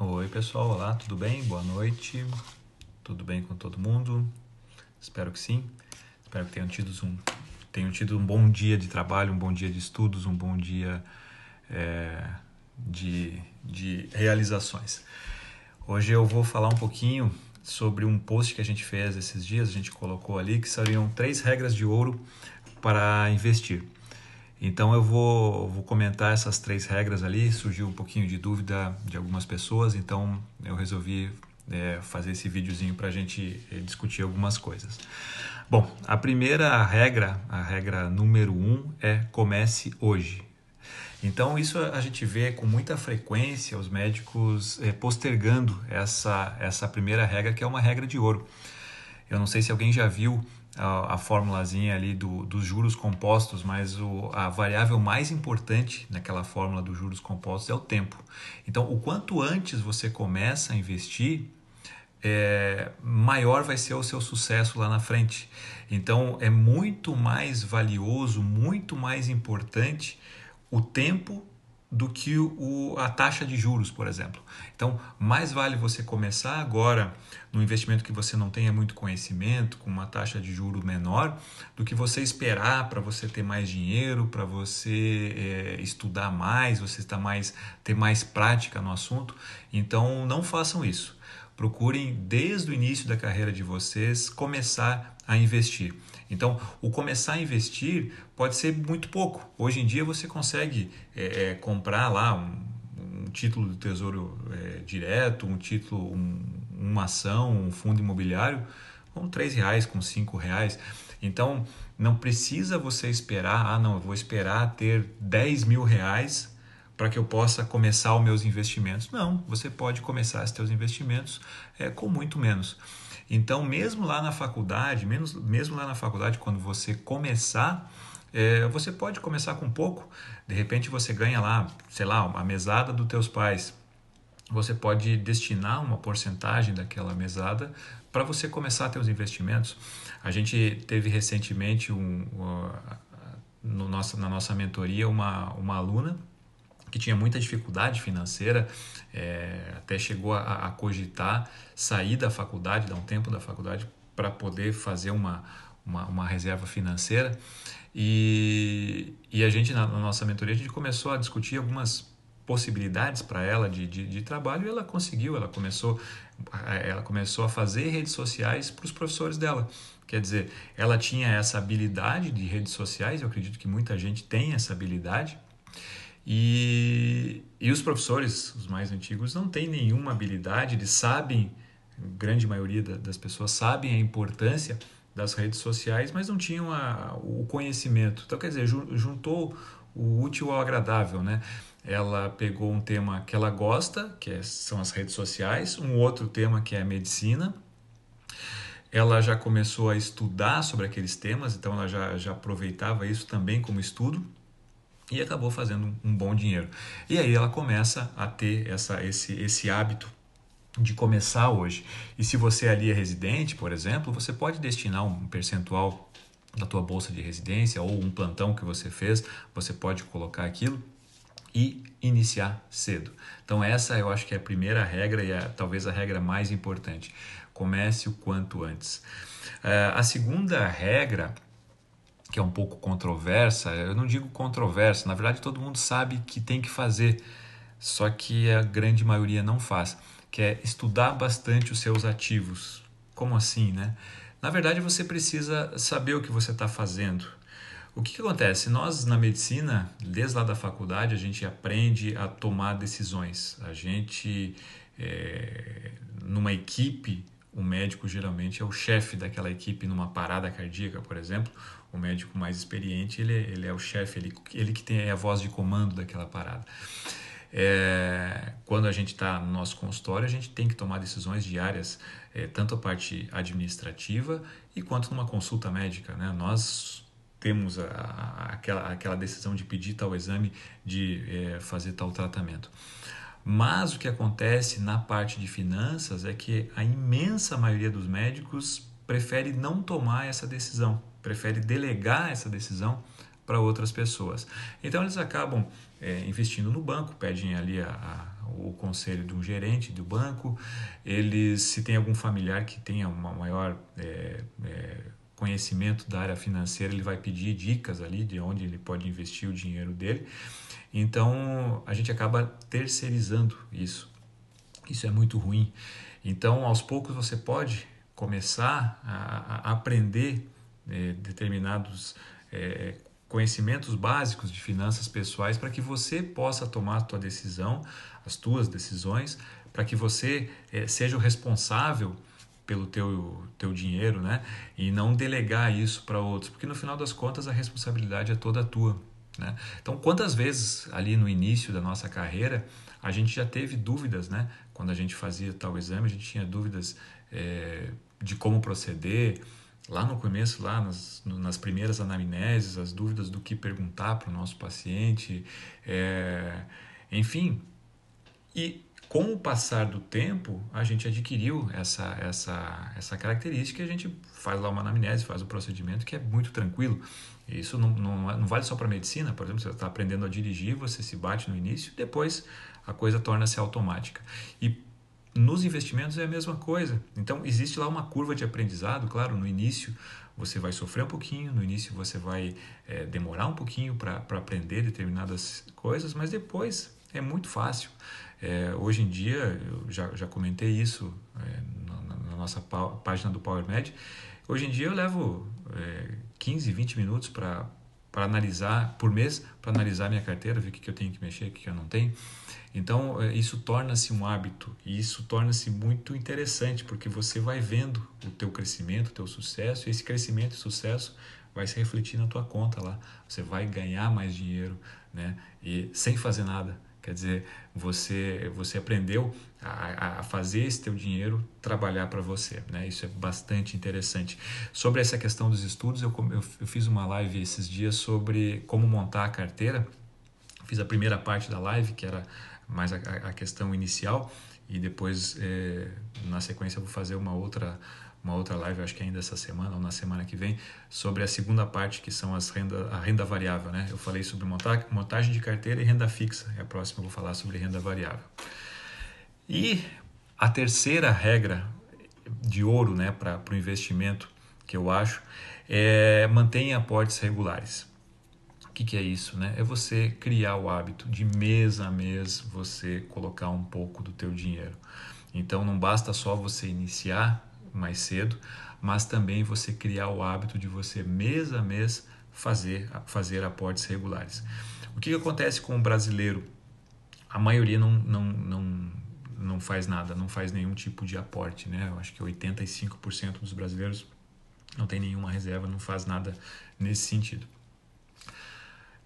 Oi, pessoal. Olá, tudo bem? Boa noite. Tudo bem com todo mundo? Espero que sim. Espero que tenham tido um, tenham tido um bom dia de trabalho, um bom dia de estudos, um bom dia é, de, de realizações. Hoje eu vou falar um pouquinho sobre um post que a gente fez esses dias, a gente colocou ali que seriam três regras de ouro para investir. Então eu vou, vou comentar essas três regras ali. Surgiu um pouquinho de dúvida de algumas pessoas, então eu resolvi é, fazer esse videozinho para a gente é, discutir algumas coisas. Bom, a primeira regra, a regra número um, é comece hoje. Então isso a gente vê com muita frequência os médicos é, postergando essa, essa primeira regra, que é uma regra de ouro. Eu não sei se alguém já viu a, a formulazinha ali do, dos juros compostos, mas o, a variável mais importante naquela fórmula dos juros compostos é o tempo. Então, o quanto antes você começa a investir, é, maior vai ser o seu sucesso lá na frente. Então, é muito mais valioso, muito mais importante o tempo do que o, a taxa de juros, por exemplo. Então, mais vale você começar agora no investimento que você não tenha muito conhecimento, com uma taxa de juro menor, do que você esperar para você ter mais dinheiro, para você é, estudar mais, você estar mais, ter mais prática no assunto. Então, não façam isso. Procurem, desde o início da carreira de vocês, começar a investir. Então, o começar a investir pode ser muito pouco. Hoje em dia você consegue é, é, comprar lá um, um, título do Tesouro é, Direto, um título, um, uma ação, um fundo imobiliário com três reais, com cinco reais. Então, não precisa você esperar, ah, não, eu vou esperar ter 10 mil reais para que eu possa começar os meus investimentos. Não, você pode começar os seus investimentos é, com muito menos. Então, mesmo lá na faculdade, menos, mesmo lá na faculdade, quando você começar, é, você pode começar com pouco. De repente você ganha lá, sei lá, uma mesada dos teus pais. Você pode destinar uma porcentagem daquela mesada para você começar os investimentos. A gente teve recentemente um, no nossa, na nossa mentoria uma, uma aluna que tinha muita dificuldade financeira, é, até chegou a, a, cogitar sair da faculdade, dar um tempo da faculdade para poder fazer uma, uma, uma, reserva financeira. E, e a gente, na, na, nossa mentoria, a gente começou a discutir algumas possibilidades para ela de, de, de, trabalho e ela conseguiu, ela começou, ela começou a fazer redes sociais para os professores dela. Quer dizer, ela tinha essa habilidade de redes sociais, eu acredito que muita gente tem essa habilidade, e, e os professores, os mais antigos, não têm nenhuma habilidade, eles sabem, grande maioria das pessoas sabem a importância das redes sociais, mas não tinham a, o conhecimento. Então, quer dizer, juntou o útil ao agradável, né? Ela pegou um tema que ela gosta, que é, são as redes sociais, um outro tema que é a medicina. Ela já começou a estudar sobre aqueles temas, então ela já, já aproveitava isso também como estudo e acabou fazendo um bom dinheiro. E aí ela começa a ter essa, esse, esse hábito de começar hoje. E se você ali é residente, por exemplo, você pode destinar um percentual da tua bolsa de residência ou um plantão que você fez, você pode colocar aquilo e iniciar cedo. Então essa eu acho que é a primeira regra e é talvez a regra mais importante. Comece o quanto antes. Uh, a segunda regra que é um pouco controversa, eu não digo controversa, na verdade todo mundo sabe que tem que fazer, só que a grande maioria não faz, que é estudar bastante os seus ativos. Como assim, né? Na verdade você precisa saber o que você está fazendo. O que, que acontece? Nós na medicina, desde lá da faculdade, a gente aprende a tomar decisões. A gente, é, numa equipe, o médico geralmente é o chefe daquela equipe numa parada cardíaca, por exemplo. O médico mais experiente, ele, ele é o chefe, ele, ele que tem a voz de comando daquela parada. É, quando a gente está no nosso consultório, a gente tem que tomar decisões diárias, é, tanto a parte administrativa e quanto numa consulta médica. Né? Nós temos a, a, aquela, aquela decisão de pedir tal exame, de é, fazer tal tratamento. Mas o que acontece na parte de finanças é que a imensa maioria dos médicos prefere não tomar essa decisão, prefere delegar essa decisão para outras pessoas. Então eles acabam é, investindo no banco, pedem ali a, a, o conselho de um gerente do banco, eles, se tem algum familiar que tenha uma maior é, é, conhecimento da área financeira, ele vai pedir dicas ali de onde ele pode investir o dinheiro dele. Então a gente acaba terceirizando isso. Isso é muito ruim. Então, aos poucos, você pode começar a, a aprender é, determinados é, conhecimentos básicos de finanças pessoais para que você possa tomar a tua decisão, as tuas decisões, para que você é, seja o responsável pelo teu, teu dinheiro, né? E não delegar isso para outros, porque no final das contas a responsabilidade é toda tua. Né? Então, quantas vezes ali no início da nossa carreira a gente já teve dúvidas, né? Quando a gente fazia tal exame, a gente tinha dúvidas é, de como proceder. Lá no começo, lá nas, nas primeiras anamneses, as dúvidas do que perguntar para o nosso paciente, é, enfim. E com o passar do tempo, a gente adquiriu essa, essa, essa característica e a gente faz lá uma anamnese, faz o procedimento que é muito tranquilo. Isso não, não, não vale só para medicina, por exemplo, você está aprendendo a dirigir, você se bate no início, depois a coisa torna-se automática. E nos investimentos é a mesma coisa. Então, existe lá uma curva de aprendizado, claro, no início você vai sofrer um pouquinho, no início você vai é, demorar um pouquinho para aprender determinadas coisas, mas depois é muito fácil. É, hoje em dia, eu já, já comentei isso é, na, na, nossa página do PowerMed, hoje em dia eu levo é, 15, 20 minutos para analisar, por mês, para analisar minha carteira, ver o que, eu tenho que mexer, o que, que eu não tenho. Então, é, isso torna-se um hábito e isso torna-se muito interessante, porque você vai vendo o teu crescimento, o teu sucesso, e esse crescimento e sucesso vai se refletir na tua conta lá. Você vai ganhar mais dinheiro, né? E sem fazer nada. Quer dizer, você você aprendeu a, a fazer esse teu dinheiro trabalhar para você, né? Isso é bastante interessante. Sobre essa questão dos estudos, eu, eu, eu fiz uma live esses dias sobre como montar a carteira. Fiz a primeira parte da live, que era mais a, a questão inicial, e depois, é, na sequência, eu vou fazer uma outra uma outra live, acho que ainda essa semana ou na semana que vem, sobre a segunda parte, que são as renda, a renda variável. Né? Eu falei sobre montagem de carteira e renda fixa, e a próxima eu vou falar sobre renda variável. E a terceira regra de ouro né, para o investimento, que eu acho, é mantenha aportes regulares. O que, que é isso? Né? É você criar o hábito de mês a mês você colocar um pouco do teu dinheiro. Então não basta só você iniciar mais cedo, mas também você criar o hábito de você mês a mês fazer, fazer aportes regulares. O que, que acontece com o brasileiro? A maioria não, não, não, não faz nada, não faz nenhum tipo de aporte. Né? Eu acho que 85% dos brasileiros não tem nenhuma reserva, não faz nada nesse sentido.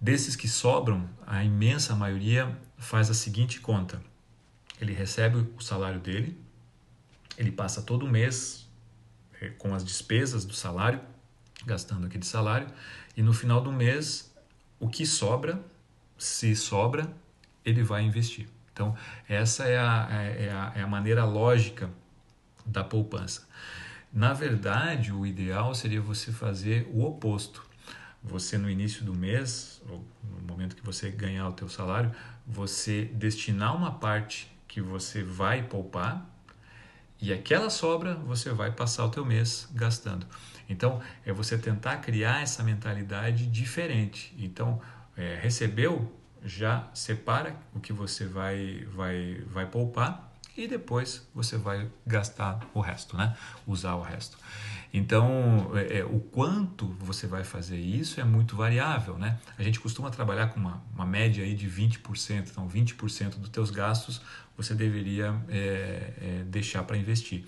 Desses que sobram, a imensa maioria faz a seguinte conta: ele recebe o salário dele, ele passa todo mês é, com as despesas do salário, gastando aquele salário, e no final do mês, o que sobra, se sobra, ele vai investir. Então, essa é a, é, é a, é a maneira lógica da poupança. Na verdade, o ideal seria você fazer o oposto. Você no início do mês, ou no momento que você ganhar o teu salário, você destinar uma parte que você vai poupar e aquela sobra você vai passar o teu mês gastando. Então, é você tentar criar essa mentalidade diferente. Então, é, recebeu, já separa o que você vai, vai, vai poupar e depois você vai gastar o resto, né? Usar o resto. Então, é, é o quanto você vai fazer isso é muito variável, né? A gente costuma trabalhar com uma, uma média aí de 20%, então 20% dos teus gastos você deveria é, é, deixar para investir.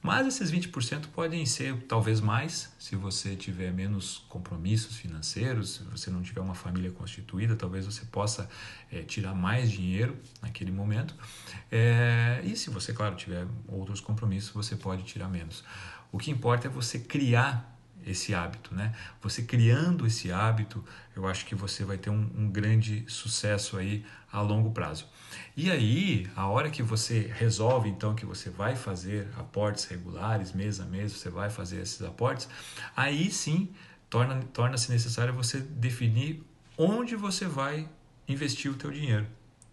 Mas esses 20% podem ser talvez mais se você tiver menos compromissos financeiros, se você não tiver uma família constituída, talvez você possa é, tirar mais dinheiro naquele momento. É, e se você, claro, tiver outros compromissos, você pode tirar menos. O que importa é você criar esse hábito, né? Você criando esse hábito, eu acho que você vai ter um, um, grande sucesso aí a longo prazo. E aí, a hora que você resolve então que você vai fazer aportes regulares, mês a mês, você vai fazer esses aportes, aí sim torna, torna-se necessário você definir onde você vai investir o teu dinheiro.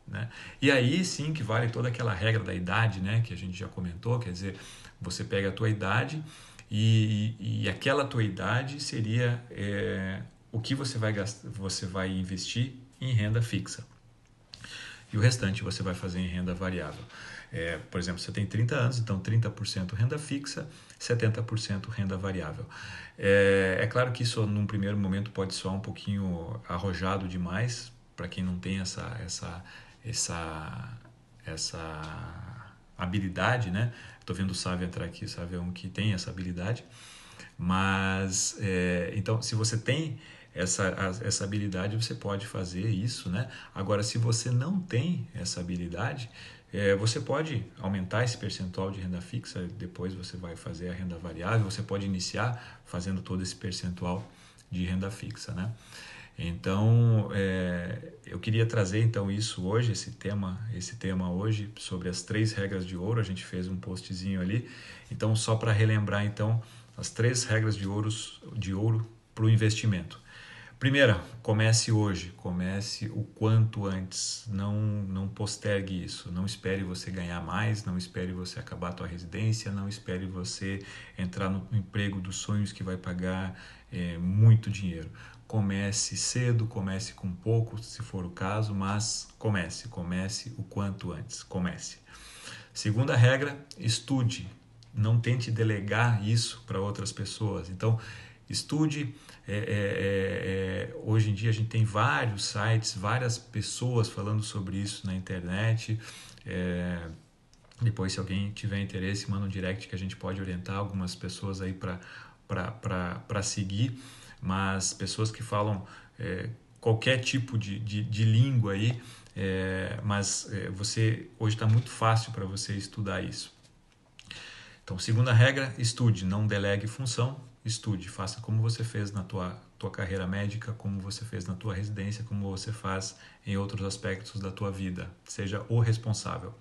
Né? E aí sim que vale toda aquela regra da idade, né, que a gente já comentou, quer dizer, você pega a tua idade e, e aquela tua idade seria é, o que você vai, gastar, você vai investir em renda fixa. E o restante você vai fazer em renda variável. É, por exemplo, você tem 30 anos, então 30% renda fixa, 70% renda variável. É, é, claro que isso, num primeiro momento, pode soar um pouquinho arrojado demais para quem não tem essa, essa, essa, essa habilidade, né? Estou vendo o Sávio entrar aqui, o Sávio é um que tem essa habilidade. Mas, é, então, se você tem essa, essa habilidade, você pode fazer isso, né? Agora, se você não tem essa habilidade, é, você pode aumentar esse percentual de renda fixa, depois você vai fazer a renda variável, você pode iniciar fazendo todo esse percentual de renda fixa, né? Então, é, eu queria trazer então isso hoje, esse tema, esse tema hoje sobre as três regras de ouro. A gente fez um postzinho ali. Então, só para relembrar então as três regras de ouro de ouro para o investimento. Primeira, comece hoje, comece o quanto antes. Não, não postergue isso. Não espere você ganhar mais, não espere você acabar a tua residência, não espere você entrar no emprego dos sonhos que vai pagar é, muito dinheiro. Comece cedo, comece com pouco, se for o caso, mas comece, comece o quanto antes, comece. Segunda regra, estude. Não tente delegar isso para outras pessoas. Então, estude. É, é, é, é, hoje em dia a gente tem vários sites, várias pessoas falando sobre isso na internet. É, depois, se alguém tiver interesse, manda um direct que a gente pode orientar algumas pessoas aí para seguir mas pessoas que falam é, qualquer tipo de, de, de língua aí, é, mas é, você hoje está muito fácil para você estudar isso. Então, segunda regra, estude, não delegue função, estude, faça como você fez na tua, tua carreira médica, como você fez na tua residência, como você faz em outros aspectos da tua vida, seja o responsável.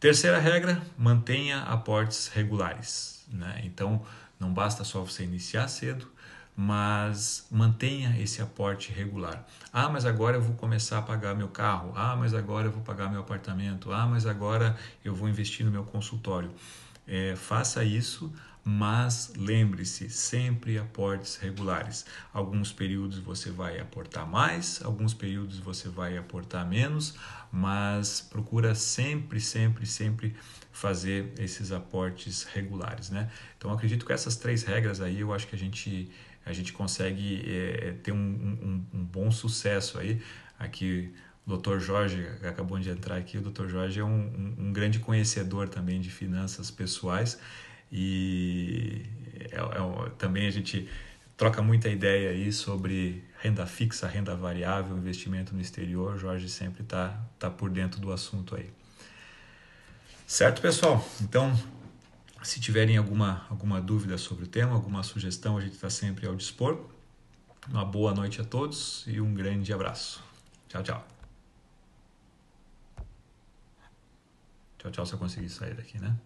Terceira regra, mantenha aportes regulares. Né? Então, não basta só você iniciar cedo, mas mantenha esse aporte regular. Ah, mas agora eu vou começar a pagar meu carro. Ah, mas agora eu vou pagar meu apartamento. Ah, mas agora eu vou investir no meu consultório. É, faça isso, mas lembre-se, sempre aportes regulares. Alguns períodos você vai aportar mais, alguns períodos você vai aportar menos, mas procura sempre, sempre, sempre fazer esses aportes regulares, né? Então acredito que essas três regras aí eu acho que a gente a gente consegue é, ter um, um, um, bom sucesso aí. Aqui o Dr. Jorge acabou de entrar aqui. O Dr. Jorge é um, um grande conhecedor também de finanças pessoais e é, é, também a gente troca muita ideia aí sobre renda fixa, renda variável, investimento no exterior. O Jorge sempre está tá por dentro do assunto aí. Certo, pessoal? Então, se tiverem alguma, alguma dúvida sobre o tema, alguma sugestão, a gente está sempre ao dispor. Uma boa noite a todos e um grande abraço. Tchau, tchau. Tchau, tchau, se eu conseguir sair daqui, né?